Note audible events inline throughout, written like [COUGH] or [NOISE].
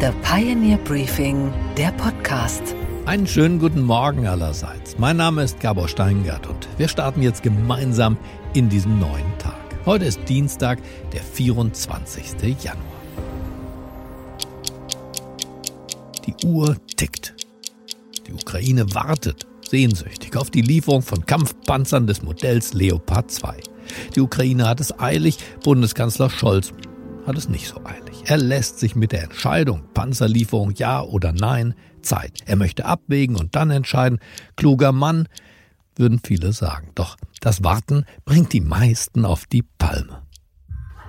The Pioneer Briefing, der Podcast. Einen schönen guten Morgen allerseits. Mein Name ist Gabor Steingart und wir starten jetzt gemeinsam in diesem neuen Tag. Heute ist Dienstag, der 24. Januar. Die Uhr tickt. Die Ukraine wartet sehnsüchtig auf die Lieferung von Kampfpanzern des Modells Leopard 2. Die Ukraine hat es eilig, Bundeskanzler Scholz hat es nicht so eilig. Er lässt sich mit der Entscheidung, Panzerlieferung ja oder nein, Zeit. Er möchte abwägen und dann entscheiden. Kluger Mann, würden viele sagen. Doch das Warten bringt die meisten auf die Palme.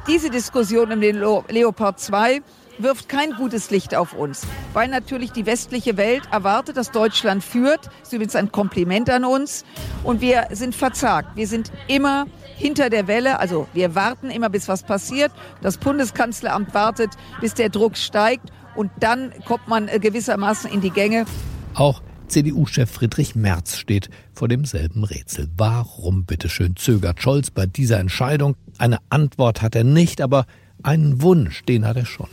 Diese Diskussion um den Leopard 2 wirft kein gutes Licht auf uns, weil natürlich die westliche Welt erwartet, dass Deutschland führt. Das ist übrigens ein Kompliment an uns. Und wir sind verzagt. Wir sind immer hinter der Welle. Also wir warten immer, bis was passiert. Das Bundeskanzleramt wartet, bis der Druck steigt. Und dann kommt man äh, gewissermaßen in die Gänge. Auch CDU-Chef Friedrich Merz steht vor demselben Rätsel. Warum bitteschön zögert Scholz bei dieser Entscheidung? Eine Antwort hat er nicht, aber einen Wunsch, den hat er schon.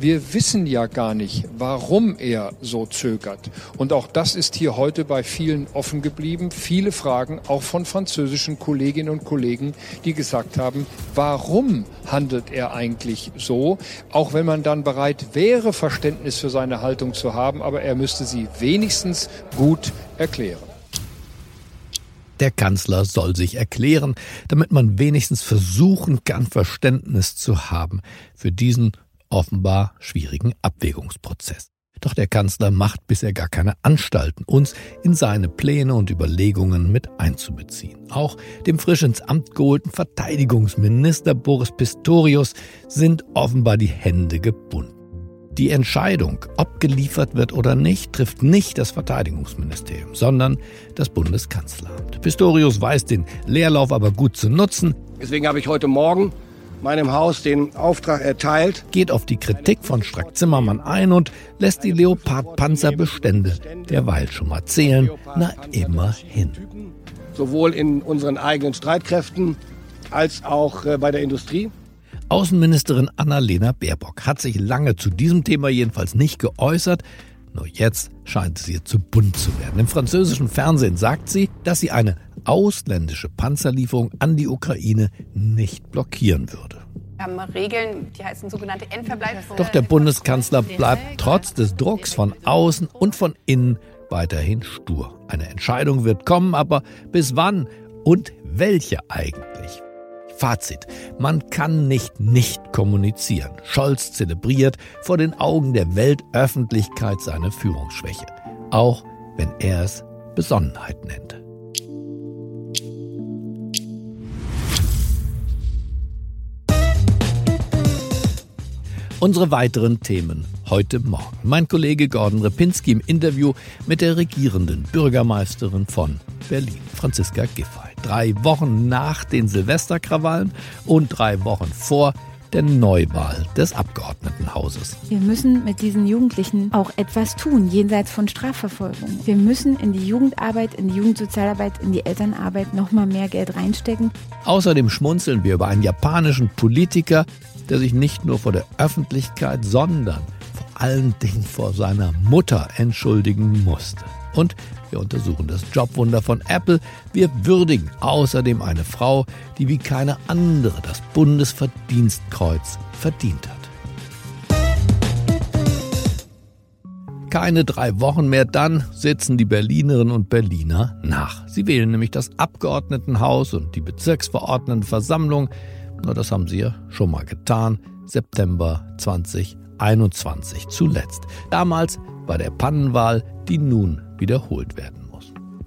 Wir wissen ja gar nicht, warum er so zögert. Und auch das ist hier heute bei vielen offen geblieben. Viele Fragen, auch von französischen Kolleginnen und Kollegen, die gesagt haben, warum handelt er eigentlich so? Auch wenn man dann bereit wäre, Verständnis für seine Haltung zu haben, aber er müsste sie wenigstens gut erklären. Der Kanzler soll sich erklären, damit man wenigstens versuchen kann, Verständnis zu haben für diesen offenbar schwierigen Abwägungsprozess. Doch der Kanzler macht bisher gar keine Anstalten, uns in seine Pläne und Überlegungen mit einzubeziehen. Auch dem frisch ins Amt geholten Verteidigungsminister Boris Pistorius sind offenbar die Hände gebunden. Die Entscheidung, ob geliefert wird oder nicht, trifft nicht das Verteidigungsministerium, sondern das Bundeskanzleramt. Pistorius weiß den Leerlauf aber gut zu nutzen. Deswegen habe ich heute Morgen meinem Haus den Auftrag erteilt. Geht auf die Kritik von Strack-Zimmermann ein und lässt die Leopard-Panzerbestände derweil schon mal zählen. Na, immerhin. Sowohl in unseren eigenen Streitkräften als auch äh, bei der Industrie. Außenministerin Annalena Baerbock hat sich lange zu diesem Thema jedenfalls nicht geäußert. Nur jetzt scheint es ihr zu bunt zu werden. Im französischen Fernsehen sagt sie, dass sie eine ausländische Panzerlieferung an die Ukraine nicht blockieren würde. Wir haben Regeln, die heißen sogenannte Endverbleibs. Doch der Bundeskanzler bleibt trotz des Drucks von außen und von innen weiterhin stur. Eine Entscheidung wird kommen, aber bis wann und welche eigentlich? Fazit. Man kann nicht nicht kommunizieren. Scholz zelebriert vor den Augen der Weltöffentlichkeit seine Führungsschwäche. Auch wenn er es Besonnenheit nennt. Unsere weiteren Themen heute Morgen. Mein Kollege Gordon Repinski im Interview mit der regierenden Bürgermeisterin von Berlin, Franziska Giffey. Drei Wochen nach den Silvesterkrawallen und drei Wochen vor der Neuwahl des Abgeordnetenhauses. Wir müssen mit diesen Jugendlichen auch etwas tun, jenseits von Strafverfolgung. Wir müssen in die Jugendarbeit, in die Jugendsozialarbeit, in die Elternarbeit noch mal mehr Geld reinstecken. Außerdem schmunzeln wir über einen japanischen Politiker, der sich nicht nur vor der Öffentlichkeit, sondern vor allen Dingen vor seiner Mutter entschuldigen musste. Und wir untersuchen das Jobwunder von Apple. Wir würdigen außerdem eine Frau, die wie keine andere das Bundesverdienstkreuz verdient hat. keine drei Wochen mehr, dann sitzen die Berlinerinnen und Berliner nach. Sie wählen nämlich das Abgeordnetenhaus und die Bezirksverordnetenversammlung na, das haben sie ja schon mal getan. September 2021 zuletzt. Damals bei der Pannenwahl, die nun wiederholt werden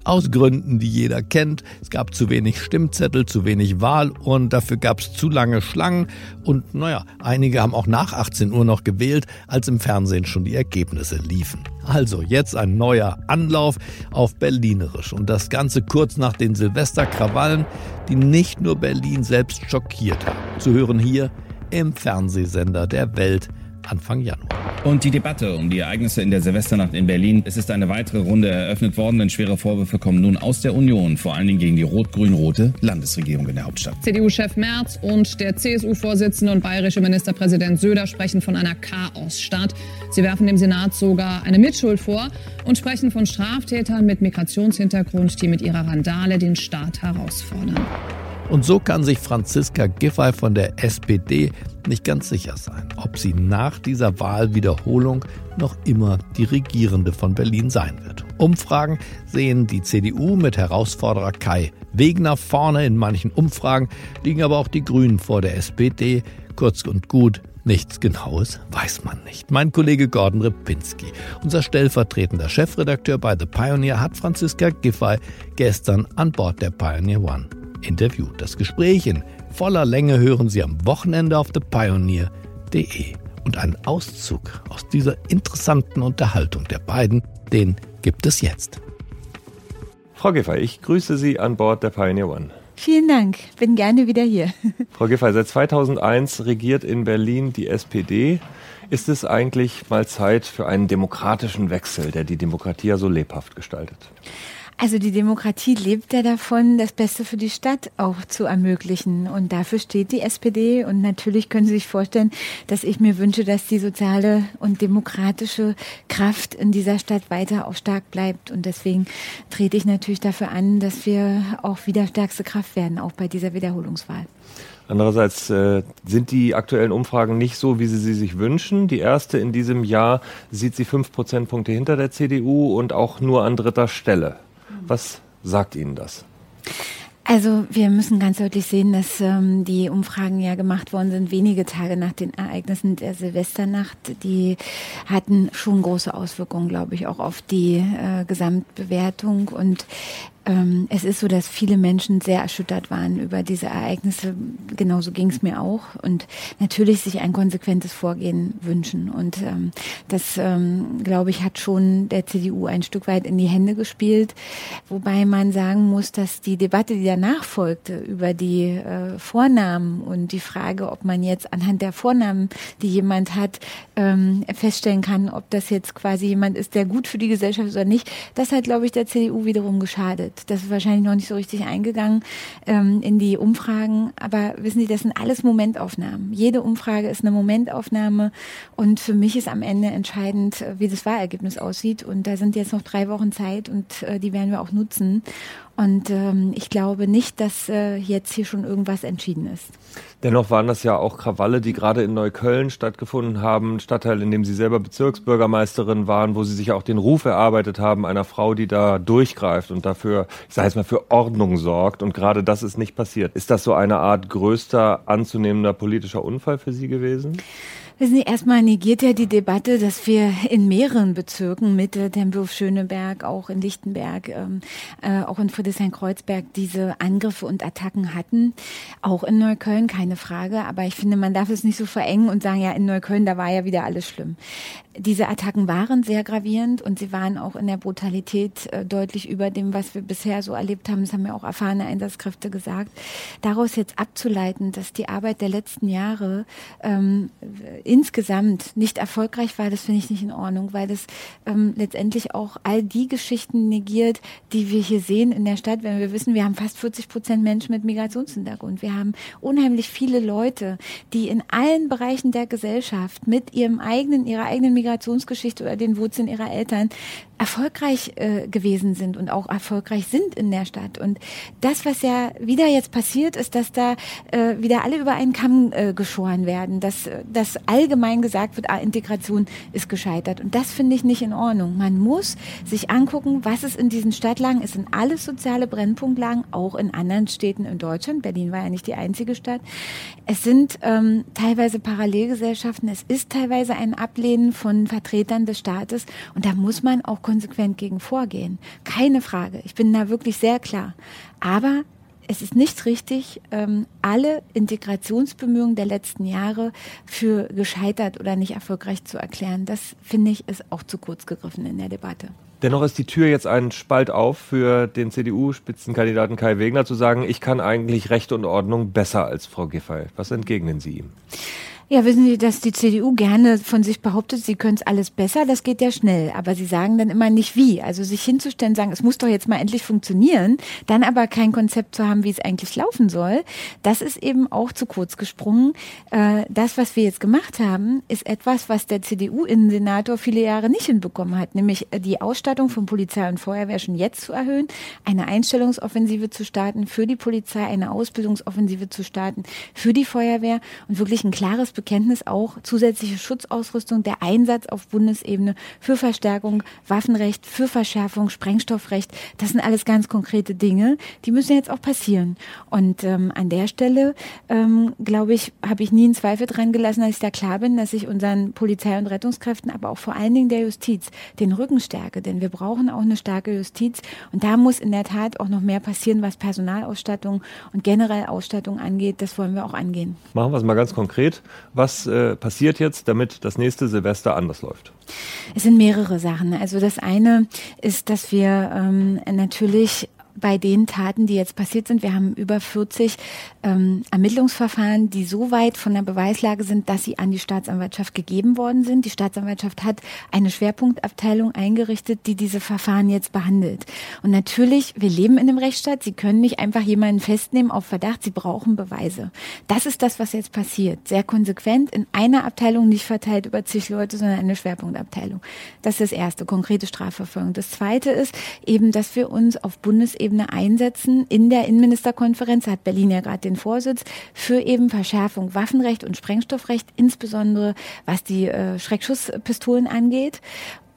aus Gründen, die jeder kennt. Es gab zu wenig Stimmzettel, zu wenig Wahlurnen, dafür gab es zu lange Schlangen und naja, einige haben auch nach 18 Uhr noch gewählt, als im Fernsehen schon die Ergebnisse liefen. Also jetzt ein neuer Anlauf auf Berlinerisch und das Ganze kurz nach den Silvesterkrawallen, die nicht nur Berlin selbst schockiert haben. Zu hören hier im Fernsehsender der Welt Anfang Januar. Und die Debatte um die Ereignisse in der Silvesternacht in Berlin. Es ist eine weitere Runde eröffnet worden, denn schwere Vorwürfe kommen nun aus der Union, vor allen Dingen gegen die rot-grün-rote Landesregierung in der Hauptstadt. CDU-Chef Merz und der CSU-Vorsitzende und bayerische Ministerpräsident Söder sprechen von einer Chaosstadt. Sie werfen dem Senat sogar eine Mitschuld vor und sprechen von Straftätern mit Migrationshintergrund, die mit ihrer Randale den Staat herausfordern. Und so kann sich Franziska Giffey von der SPD nicht ganz sicher sein, ob sie nach dieser Wahlwiederholung noch immer die Regierende von Berlin sein wird. Umfragen sehen die CDU mit Herausforderer Kai Wegner vorne in manchen Umfragen, liegen aber auch die Grünen vor der SPD. Kurz und gut, Nichts Genaues weiß man nicht. Mein Kollege Gordon Ripinski, unser stellvertretender Chefredakteur bei The Pioneer, hat Franziska Giffey gestern an Bord der Pioneer One interviewt. Das Gespräch in voller Länge hören Sie am Wochenende auf thepioneer.de. Und einen Auszug aus dieser interessanten Unterhaltung der beiden, den gibt es jetzt. Frau Giffey, ich grüße Sie an Bord der Pioneer One. Vielen Dank, bin gerne wieder hier. [LAUGHS] Frau Giffey, seit 2001 regiert in Berlin die SPD. Ist es eigentlich mal Zeit für einen demokratischen Wechsel, der die Demokratie ja so lebhaft gestaltet? Also die Demokratie lebt ja davon, das Beste für die Stadt auch zu ermöglichen. Und dafür steht die SPD. Und natürlich können Sie sich vorstellen, dass ich mir wünsche, dass die soziale und demokratische Kraft in dieser Stadt weiter auch stark bleibt. Und deswegen trete ich natürlich dafür an, dass wir auch wieder stärkste Kraft werden, auch bei dieser Wiederholungswahl. Andererseits äh, sind die aktuellen Umfragen nicht so, wie Sie sie sich wünschen. Die erste in diesem Jahr sieht sie fünf Prozentpunkte hinter der CDU und auch nur an dritter Stelle. Was sagt Ihnen das? Also wir müssen ganz deutlich sehen, dass ähm, die Umfragen ja gemacht worden sind, wenige Tage nach den Ereignissen der Silvesternacht. Die hatten schon große Auswirkungen, glaube ich, auch auf die äh, Gesamtbewertung. Und es ist so, dass viele Menschen sehr erschüttert waren über diese Ereignisse. Genauso ging es mir auch. Und natürlich sich ein konsequentes Vorgehen wünschen. Und ähm, das, ähm, glaube ich, hat schon der CDU ein Stück weit in die Hände gespielt. Wobei man sagen muss, dass die Debatte, die danach folgte, über die äh, Vornamen und die Frage, ob man jetzt anhand der Vornamen, die jemand hat, ähm, feststellen kann, ob das jetzt quasi jemand ist, der gut für die Gesellschaft ist oder nicht, das hat, glaube ich, der CDU wiederum geschadet. Das ist wahrscheinlich noch nicht so richtig eingegangen ähm, in die Umfragen. Aber wissen Sie, das sind alles Momentaufnahmen. Jede Umfrage ist eine Momentaufnahme. Und für mich ist am Ende entscheidend, äh, wie das Wahlergebnis aussieht. Und da sind jetzt noch drei Wochen Zeit und äh, die werden wir auch nutzen. Und ähm, ich glaube nicht, dass äh, jetzt hier schon irgendwas entschieden ist. Dennoch waren das ja auch Krawalle, die gerade in Neukölln stattgefunden haben, Stadtteil, in dem Sie selber Bezirksbürgermeisterin waren, wo Sie sich auch den Ruf erarbeitet haben, einer Frau, die da durchgreift und dafür, ich sage jetzt mal, für Ordnung sorgt. Und gerade das ist nicht passiert. Ist das so eine Art größter anzunehmender politischer Unfall für Sie gewesen? Wissen Sie, erstmal negiert ja die Debatte, dass wir in mehreren Bezirken, Mitte, Tempelhof, Schöneberg, auch in Lichtenberg, ähm, äh, auch in Friedrichshain-Kreuzberg diese Angriffe und Attacken hatten. Auch in Neukölln, keine Frage. Aber ich finde, man darf es nicht so verengen und sagen, ja, in Neukölln, da war ja wieder alles schlimm. Diese Attacken waren sehr gravierend und sie waren auch in der Brutalität äh, deutlich über dem, was wir bisher so erlebt haben. Das haben ja auch erfahrene Einsatzkräfte gesagt. Daraus jetzt abzuleiten, dass die Arbeit der letzten Jahre ähm, insgesamt nicht erfolgreich war, das finde ich nicht in Ordnung, weil das ähm, letztendlich auch all die Geschichten negiert, die wir hier sehen in der Stadt, wenn wir wissen, wir haben fast 40 Prozent Menschen mit Migrationshintergrund. Wir haben unheimlich viele Leute, die in allen Bereichen der Gesellschaft mit ihrem eigenen, ihrer eigenen Migrationsgeschichte oder den Wurzeln ihrer Eltern erfolgreich äh, gewesen sind und auch erfolgreich sind in der Stadt. Und das, was ja wieder jetzt passiert, ist, dass da äh, wieder alle über einen Kamm äh, geschoren werden, dass, dass allgemein gesagt wird, ah, Integration ist gescheitert. Und das finde ich nicht in Ordnung. Man muss sich angucken, was es in diesen Stadtlagen ist. sind alles soziale Brennpunktlagen, auch in anderen Städten in Deutschland. Berlin war ja nicht die einzige Stadt. Es sind ähm, teilweise Parallelgesellschaften. Es ist teilweise ein Ablehnen von Vertretern des Staates. Und da muss man auch konsequent gegen vorgehen. Keine Frage. Ich bin da wirklich sehr klar. Aber es ist nicht richtig, ähm, alle Integrationsbemühungen der letzten Jahre für gescheitert oder nicht erfolgreich zu erklären. Das finde ich ist auch zu kurz gegriffen in der Debatte. Dennoch ist die Tür jetzt ein Spalt auf für den CDU-Spitzenkandidaten Kai Wegner zu sagen, ich kann eigentlich Recht und Ordnung besser als Frau Giffey. Was entgegnen Sie ihm? Ja, wissen Sie, dass die CDU gerne von sich behauptet, sie können es alles besser, das geht ja schnell. Aber sie sagen dann immer nicht wie. Also sich hinzustellen, sagen, es muss doch jetzt mal endlich funktionieren, dann aber kein Konzept zu haben, wie es eigentlich laufen soll, das ist eben auch zu kurz gesprungen. Äh, das, was wir jetzt gemacht haben, ist etwas, was der CDU-Innensenator viele Jahre nicht hinbekommen hat, nämlich äh, die Ausstattung von Polizei und Feuerwehr schon jetzt zu erhöhen, eine Einstellungsoffensive zu starten für die Polizei, eine Ausbildungsoffensive zu starten für die Feuerwehr und wirklich ein klares Bekenntnis auch zusätzliche Schutzausrüstung, der Einsatz auf Bundesebene für Verstärkung, Waffenrecht, für Verschärfung, Sprengstoffrecht. Das sind alles ganz konkrete Dinge, die müssen jetzt auch passieren. Und ähm, an der Stelle, ähm, glaube ich, habe ich nie einen Zweifel dran gelassen, dass ich da klar bin, dass ich unseren Polizei- und Rettungskräften, aber auch vor allen Dingen der Justiz, den Rücken stärke. Denn wir brauchen auch eine starke Justiz. Und da muss in der Tat auch noch mehr passieren, was Personalausstattung und generell Ausstattung angeht. Das wollen wir auch angehen. Machen wir es mal ganz konkret. Was äh, passiert jetzt, damit das nächste Silvester anders läuft? Es sind mehrere Sachen. Also das eine ist, dass wir ähm, natürlich bei den Taten, die jetzt passiert sind. Wir haben über 40 ähm, Ermittlungsverfahren, die so weit von der Beweislage sind, dass sie an die Staatsanwaltschaft gegeben worden sind. Die Staatsanwaltschaft hat eine Schwerpunktabteilung eingerichtet, die diese Verfahren jetzt behandelt. Und natürlich, wir leben in einem Rechtsstaat. Sie können nicht einfach jemanden festnehmen auf Verdacht. Sie brauchen Beweise. Das ist das, was jetzt passiert. Sehr konsequent in einer Abteilung nicht verteilt über zig Leute, sondern eine Schwerpunktabteilung. Das ist das erste, konkrete Strafverfolgung. Das zweite ist eben, dass wir uns auf Bundesebene Bundesebene einsetzen. In der Innenministerkonferenz hat Berlin ja gerade den Vorsitz für eben Verschärfung Waffenrecht und Sprengstoffrecht, insbesondere was die äh, Schreckschusspistolen angeht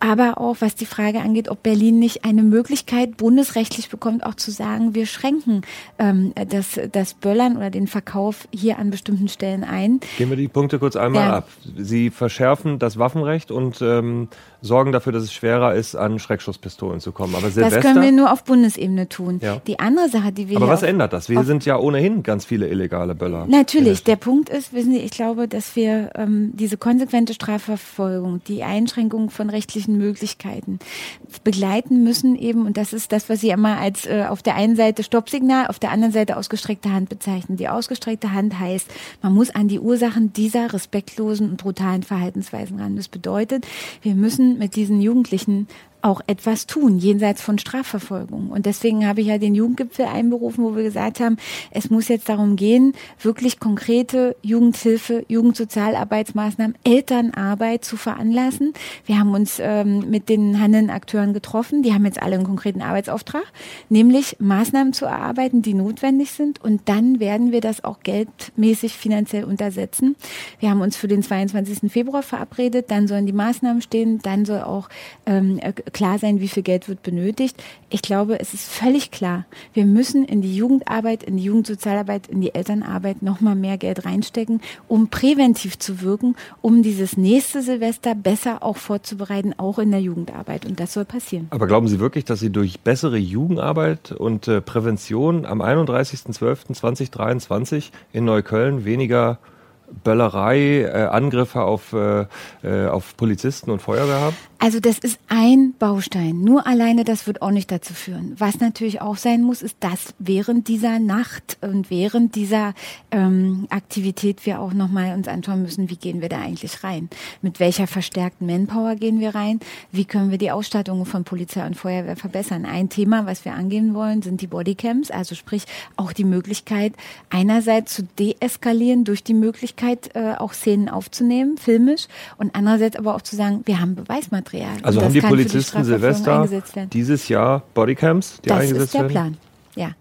aber auch was die Frage angeht, ob Berlin nicht eine Möglichkeit bundesrechtlich bekommt, auch zu sagen, wir schränken ähm, das, das Böllern oder den Verkauf hier an bestimmten Stellen ein. Gehen wir die Punkte kurz einmal ja. ab. Sie verschärfen das Waffenrecht und ähm, sorgen dafür, dass es schwerer ist, an Schreckschusspistolen zu kommen. Aber Silvester, das können wir nur auf Bundesebene tun. Ja. Die andere Sache, die wir Aber was ändert das? Wir sind ja ohnehin ganz viele illegale Böller. Natürlich. Der Punkt ist, wissen Sie, ich glaube, dass wir ähm, diese konsequente Strafverfolgung, die Einschränkung von rechtlichen technischen Möglichkeiten begleiten müssen eben, und das ist das, was Sie immer als äh, auf der einen Seite Stoppsignal, auf der anderen Seite ausgestreckte Hand bezeichnen. Die ausgestreckte Hand heißt, man muss an die Ursachen dieser respektlosen und brutalen Verhaltensweisen ran. Das bedeutet, wir müssen mit diesen Jugendlichen auch etwas tun, jenseits von Strafverfolgung. Und deswegen habe ich ja den Jugendgipfel einberufen, wo wir gesagt haben, es muss jetzt darum gehen, wirklich konkrete Jugendhilfe, Jugendsozialarbeitsmaßnahmen, Elternarbeit zu veranlassen. Wir haben uns ähm, mit den handelnden Akteuren getroffen. Die haben jetzt alle einen konkreten Arbeitsauftrag, nämlich Maßnahmen zu erarbeiten, die notwendig sind. Und dann werden wir das auch geldmäßig finanziell untersetzen. Wir haben uns für den 22. Februar verabredet. Dann sollen die Maßnahmen stehen. Dann soll auch ähm, klar sein, wie viel Geld wird benötigt. Ich glaube, es ist völlig klar, wir müssen in die Jugendarbeit, in die Jugendsozialarbeit, in die Elternarbeit nochmal mehr Geld reinstecken, um präventiv zu wirken, um dieses nächste Silvester besser auch vorzubereiten, auch in der Jugendarbeit. Und das soll passieren. Aber glauben Sie wirklich, dass Sie durch bessere Jugendarbeit und äh, Prävention am 31.12.2023 in Neukölln weniger Böllerei, äh, Angriffe auf, äh, äh, auf Polizisten und Feuerwehr haben? Also das ist ein Baustein. Nur alleine das wird auch nicht dazu führen. Was natürlich auch sein muss, ist, dass während dieser Nacht und während dieser ähm, Aktivität wir auch nochmal uns anschauen müssen, wie gehen wir da eigentlich rein? Mit welcher verstärkten Manpower gehen wir rein? Wie können wir die Ausstattung von Polizei und Feuerwehr verbessern? Ein Thema, was wir angehen wollen, sind die Bodycams, also sprich auch die Möglichkeit, einerseits zu deeskalieren durch die Möglichkeit, äh, auch Szenen aufzunehmen, filmisch, und andererseits aber auch zu sagen, wir haben Beweismaterial. Material. Also haben die Polizisten die Silvester dieses Jahr Bodycams, die das eingesetzt werden? Das ist der Plan, ja.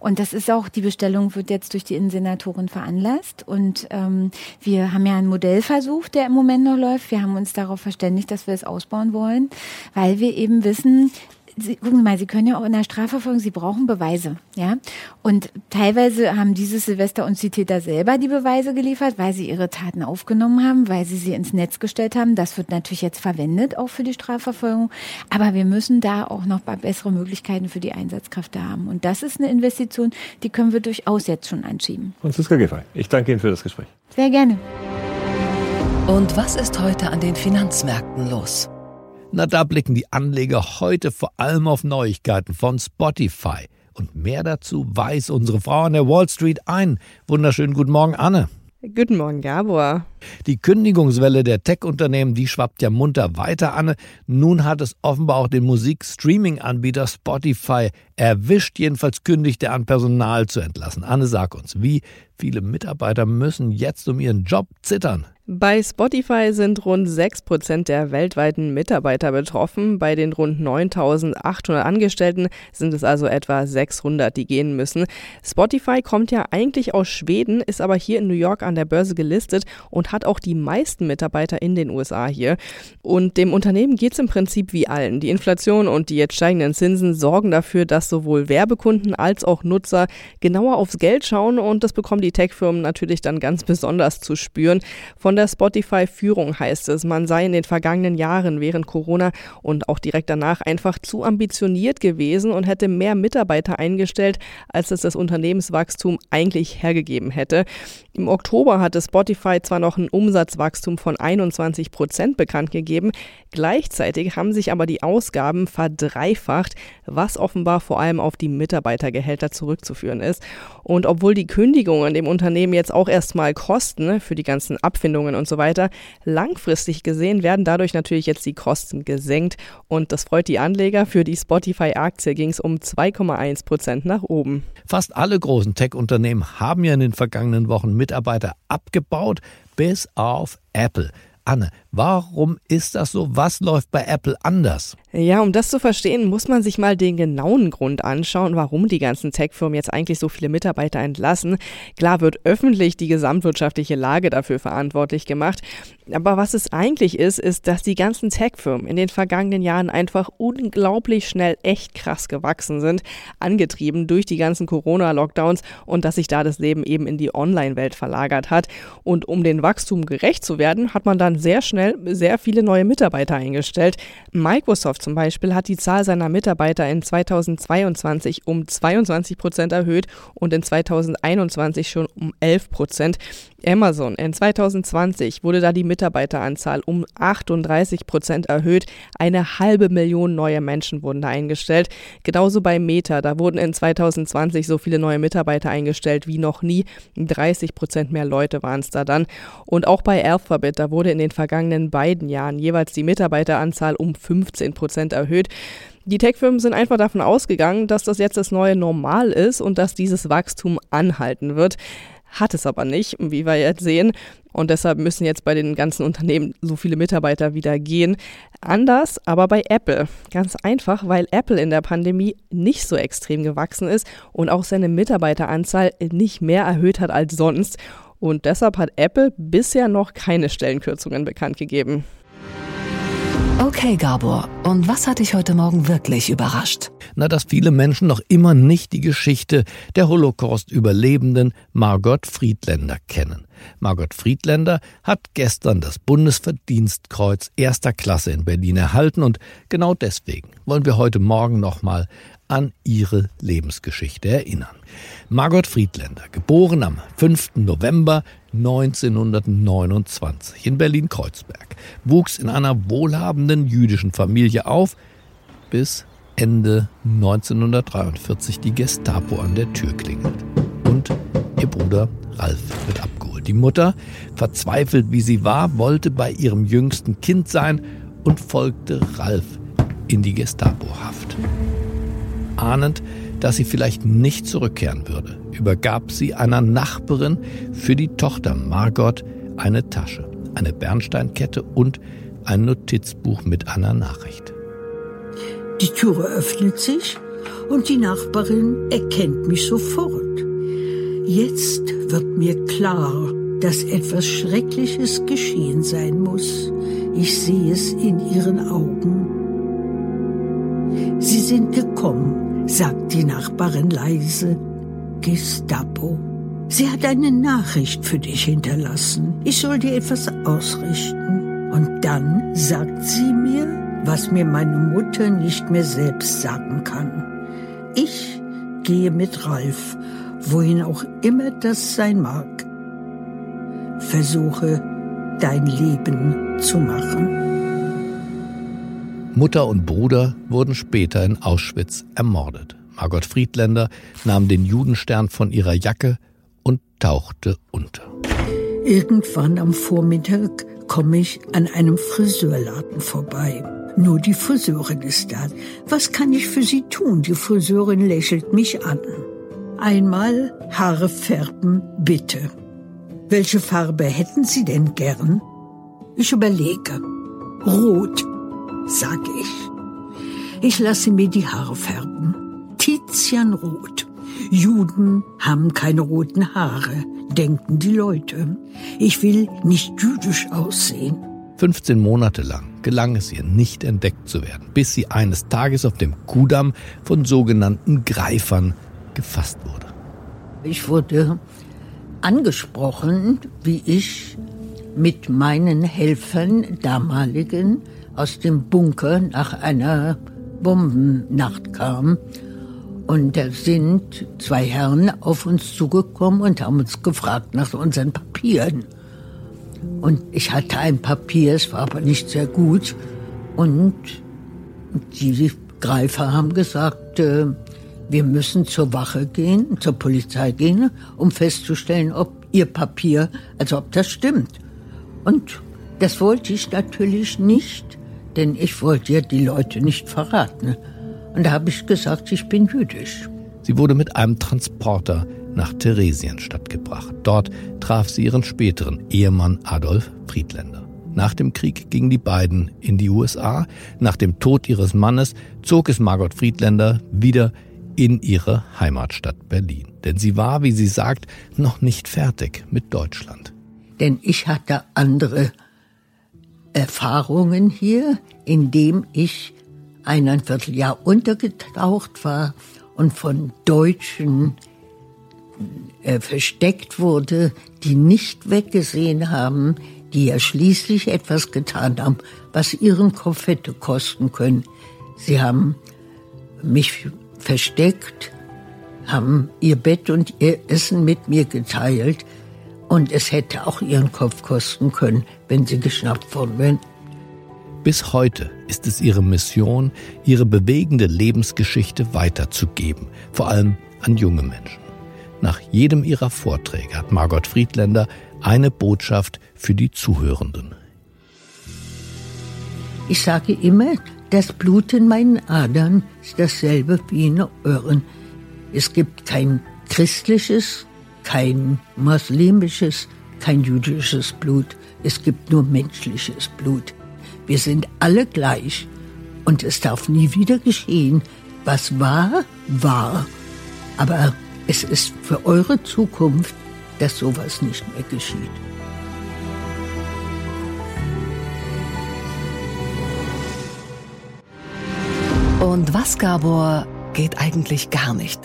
Und das ist auch, die Bestellung wird jetzt durch die Innensenatorin veranlasst. Und ähm, wir haben ja einen Modellversuch, der im Moment noch läuft. Wir haben uns darauf verständigt, dass wir es ausbauen wollen, weil wir eben wissen, Sie, gucken Sie mal, Sie können ja auch in der Strafverfolgung, Sie brauchen Beweise, ja. Und teilweise haben dieses Silvester uns die Täter selber die Beweise geliefert, weil sie ihre Taten aufgenommen haben, weil sie sie ins Netz gestellt haben. Das wird natürlich jetzt verwendet, auch für die Strafverfolgung. Aber wir müssen da auch noch bessere Möglichkeiten für die Einsatzkräfte haben. Und das ist eine Investition, die können wir durchaus jetzt schon anschieben. Franziska Giffey, ich danke Ihnen für das Gespräch. Sehr gerne. Und was ist heute an den Finanzmärkten los? Na, da blicken die Anleger heute vor allem auf Neuigkeiten von Spotify. Und mehr dazu weiß unsere Frau an der Wall Street ein. Wunderschönen guten Morgen, Anne. Guten Morgen, Gabor. Die Kündigungswelle der Tech-Unternehmen, die schwappt ja munter weiter, Anne. Nun hat es offenbar auch den Musik-Streaming-Anbieter Spotify erwischt. Jedenfalls kündigt er an, Personal zu entlassen. Anne, sag uns, wie viele Mitarbeiter müssen jetzt um ihren Job zittern? Bei Spotify sind rund 6 Prozent der weltweiten Mitarbeiter betroffen. Bei den rund 9800 Angestellten sind es also etwa 600, die gehen müssen. Spotify kommt ja eigentlich aus Schweden, ist aber hier in New York an der Börse gelistet und hat auch die meisten Mitarbeiter in den USA hier. Und dem Unternehmen geht es im Prinzip wie allen. Die Inflation und die jetzt steigenden Zinsen sorgen dafür, dass sowohl Werbekunden als auch Nutzer genauer aufs Geld schauen und das bekommen die Tech-Firmen natürlich dann ganz besonders zu spüren. Von von der Spotify-Führung heißt es, man sei in den vergangenen Jahren während Corona und auch direkt danach einfach zu ambitioniert gewesen und hätte mehr Mitarbeiter eingestellt, als es das Unternehmenswachstum eigentlich hergegeben hätte. Im Oktober hatte Spotify zwar noch ein Umsatzwachstum von 21 Prozent bekannt gegeben, gleichzeitig haben sich aber die Ausgaben verdreifacht, was offenbar vor allem auf die Mitarbeitergehälter zurückzuführen ist. Und obwohl die Kündigungen dem Unternehmen jetzt auch erstmal kosten ne, für die ganzen Abfindungen und so weiter, langfristig gesehen werden dadurch natürlich jetzt die Kosten gesenkt und das freut die Anleger. Für die Spotify-Aktie ging es um 2,1 Prozent nach oben. Fast alle großen Tech-Unternehmen haben ja in den vergangenen Wochen Mitarbeiter abgebaut, bis auf Apple. Anne, warum ist das so? Was läuft bei Apple anders? Ja, um das zu verstehen, muss man sich mal den genauen Grund anschauen, warum die ganzen Tech-Firmen jetzt eigentlich so viele Mitarbeiter entlassen. Klar wird öffentlich die gesamtwirtschaftliche Lage dafür verantwortlich gemacht. Aber was es eigentlich ist, ist, dass die ganzen Tech-Firmen in den vergangenen Jahren einfach unglaublich schnell echt krass gewachsen sind, angetrieben durch die ganzen Corona-Lockdowns und dass sich da das Leben eben in die Online-Welt verlagert hat. Und um dem Wachstum gerecht zu werden, hat man dann sehr schnell sehr viele neue Mitarbeiter eingestellt. Microsoft zum Beispiel hat die Zahl seiner Mitarbeiter in 2022 um 22 Prozent erhöht und in 2021 schon um 11 Prozent. Amazon in 2020 wurde da die Mitarbeiteranzahl um 38 Prozent erhöht. Eine halbe Million neue Menschen wurden da eingestellt. Genauso bei Meta, da wurden in 2020 so viele neue Mitarbeiter eingestellt wie noch nie. 30 Prozent mehr Leute waren es da dann. Und auch bei Alphabet, da wurde in den vergangenen beiden Jahren jeweils die Mitarbeiteranzahl um 15 Prozent erhöht. Die Tech-Firmen sind einfach davon ausgegangen, dass das jetzt das neue Normal ist und dass dieses Wachstum anhalten wird hat es aber nicht, wie wir jetzt sehen. Und deshalb müssen jetzt bei den ganzen Unternehmen so viele Mitarbeiter wieder gehen. Anders aber bei Apple. Ganz einfach, weil Apple in der Pandemie nicht so extrem gewachsen ist und auch seine Mitarbeiteranzahl nicht mehr erhöht hat als sonst. Und deshalb hat Apple bisher noch keine Stellenkürzungen bekannt gegeben. Okay, Gabor, und was hat dich heute Morgen wirklich überrascht? Na, dass viele Menschen noch immer nicht die Geschichte der Holocaust-Überlebenden Margot Friedländer kennen. Margot Friedländer hat gestern das Bundesverdienstkreuz erster Klasse in Berlin erhalten und genau deswegen wollen wir heute Morgen nochmal an ihre Lebensgeschichte erinnern. Margot Friedländer, geboren am 5. November 1929 in Berlin-Kreuzberg, wuchs in einer wohlhabenden jüdischen Familie auf, bis Ende 1943 die Gestapo an der Tür klingelt. Und ihr Bruder Ralf wird abgeholt. Die Mutter, verzweifelt wie sie war, wollte bei ihrem jüngsten Kind sein und folgte Ralf in die Gestapo-Haft. Ahnend, dass sie vielleicht nicht zurückkehren würde, übergab sie einer Nachbarin für die Tochter Margot eine Tasche, eine Bernsteinkette und ein Notizbuch mit einer Nachricht. Die Türe öffnet sich und die Nachbarin erkennt mich sofort. Jetzt wird mir klar, dass etwas Schreckliches geschehen sein muss. Ich sehe es in ihren Augen. Sie sind gekommen, sagt die Nachbarin leise. Gestapo. Sie hat eine Nachricht für dich hinterlassen. Ich soll dir etwas ausrichten. Und dann sagt sie mir, was mir meine Mutter nicht mehr selbst sagen kann. Ich gehe mit Ralf, wohin auch immer das sein mag. Versuche, dein Leben zu machen. Mutter und Bruder wurden später in Auschwitz ermordet. Margot Friedländer nahm den Judenstern von ihrer Jacke und tauchte unter. Irgendwann am Vormittag komme ich an einem Friseurladen vorbei. Nur die Friseurin ist da. Was kann ich für Sie tun? Die Friseurin lächelt mich an. Einmal Haare färben, bitte. Welche Farbe hätten Sie denn gern? Ich überlege. Rot, sag ich. Ich lasse mir die Haare färben. Tizianrot. Juden haben keine roten Haare, denken die Leute. Ich will nicht jüdisch aussehen. 15 Monate lang gelang es ihr nicht entdeckt zu werden, bis sie eines Tages auf dem Kudamm von sogenannten Greifern gefasst wurde. Ich wurde angesprochen, wie ich mit meinen Helfern damaligen aus dem Bunker nach einer Bombennacht kam. Und da sind zwei Herren auf uns zugekommen und haben uns gefragt nach unseren Papieren. Und ich hatte ein Papier, es war aber nicht sehr gut. Und die Greifer haben gesagt, äh, wir müssen zur Wache gehen, zur Polizei gehen, um festzustellen, ob ihr Papier, also ob das stimmt. Und das wollte ich natürlich nicht, denn ich wollte ja die Leute nicht verraten. Und da habe ich gesagt, ich bin jüdisch. Sie wurde mit einem Transporter nach Theresienstadt gebracht. Dort traf sie ihren späteren Ehemann Adolf Friedländer. Nach dem Krieg gingen die beiden in die USA. Nach dem Tod ihres Mannes zog es Margot Friedländer wieder in ihre Heimatstadt Berlin. Denn sie war, wie sie sagt, noch nicht fertig mit Deutschland. Denn ich hatte andere Erfahrungen hier, indem ich eineinviertel Jahr untergetaucht war und von Deutschen äh, versteckt wurde, die nicht weggesehen haben, die ja schließlich etwas getan haben, was ihren Kopf hätte kosten können. Sie haben mich versteckt, haben ihr Bett und ihr Essen mit mir geteilt und es hätte auch ihren Kopf kosten können, wenn sie geschnappt worden wären. Bis heute ist es ihre Mission, ihre bewegende Lebensgeschichte weiterzugeben, vor allem an junge Menschen. Nach jedem ihrer Vorträge hat Margot Friedländer eine Botschaft für die Zuhörenden. Ich sage immer, das Blut in meinen Adern ist dasselbe wie in euren. Es gibt kein christliches, kein muslimisches, kein jüdisches Blut. Es gibt nur menschliches Blut. Wir sind alle gleich und es darf nie wieder geschehen. Was war, war. Aber es ist für eure Zukunft, dass sowas nicht mehr geschieht. Und was, Gabor, geht eigentlich gar nicht?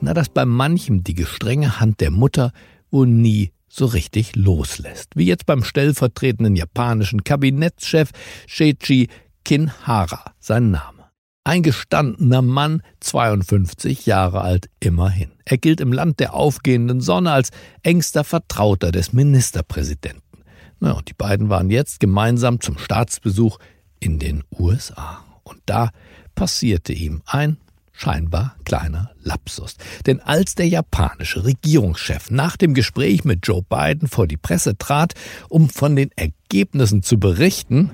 Na, dass bei manchem die gestrenge Hand der Mutter wohl nie so richtig loslässt. Wie jetzt beim stellvertretenden japanischen Kabinettschef Sheichi Kinhara, sein Name. Ein gestandener Mann, 52 Jahre alt immerhin. Er gilt im Land der aufgehenden Sonne als engster Vertrauter des Ministerpräsidenten. Na, und die beiden waren jetzt gemeinsam zum Staatsbesuch in den USA. Und da passierte ihm ein scheinbar kleiner Lapsus. Denn als der japanische Regierungschef nach dem Gespräch mit Joe Biden vor die Presse trat, um von den Ergebnissen zu berichten,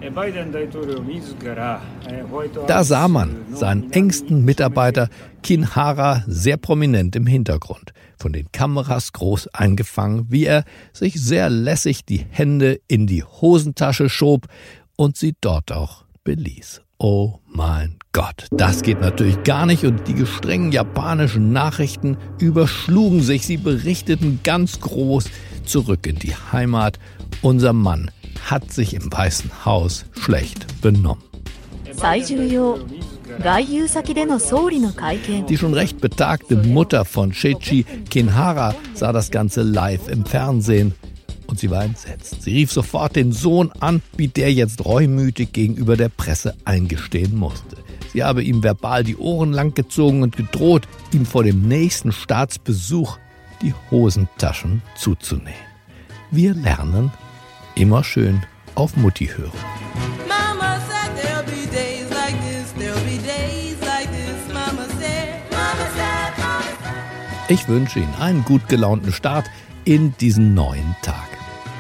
da sah man seinen engsten Mitarbeiter Kinhara sehr prominent im Hintergrund, von den Kameras groß eingefangen, wie er sich sehr lässig die Hände in die Hosentasche schob und sie dort auch beließ. Oh mein Gott, das geht natürlich gar nicht und die gestrengen japanischen Nachrichten überschlugen sich. Sie berichteten ganz groß zurück in die Heimat. Unser Mann hat sich im Weißen Haus schlecht benommen. Die schon recht betagte Mutter von Sheichi Kinhara sah das Ganze live im Fernsehen und sie war entsetzt. Sie rief sofort den Sohn an, wie der jetzt reumütig gegenüber der Presse eingestehen musste. Sie habe ihm verbal die Ohren langgezogen und gedroht, ihm vor dem nächsten Staatsbesuch die Hosentaschen zuzunähen. Wir lernen immer schön auf Mutti hören. Ich wünsche Ihnen einen gut gelaunten Start in diesen neuen Tag.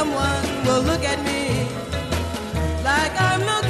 someone will look at me like I'm looking.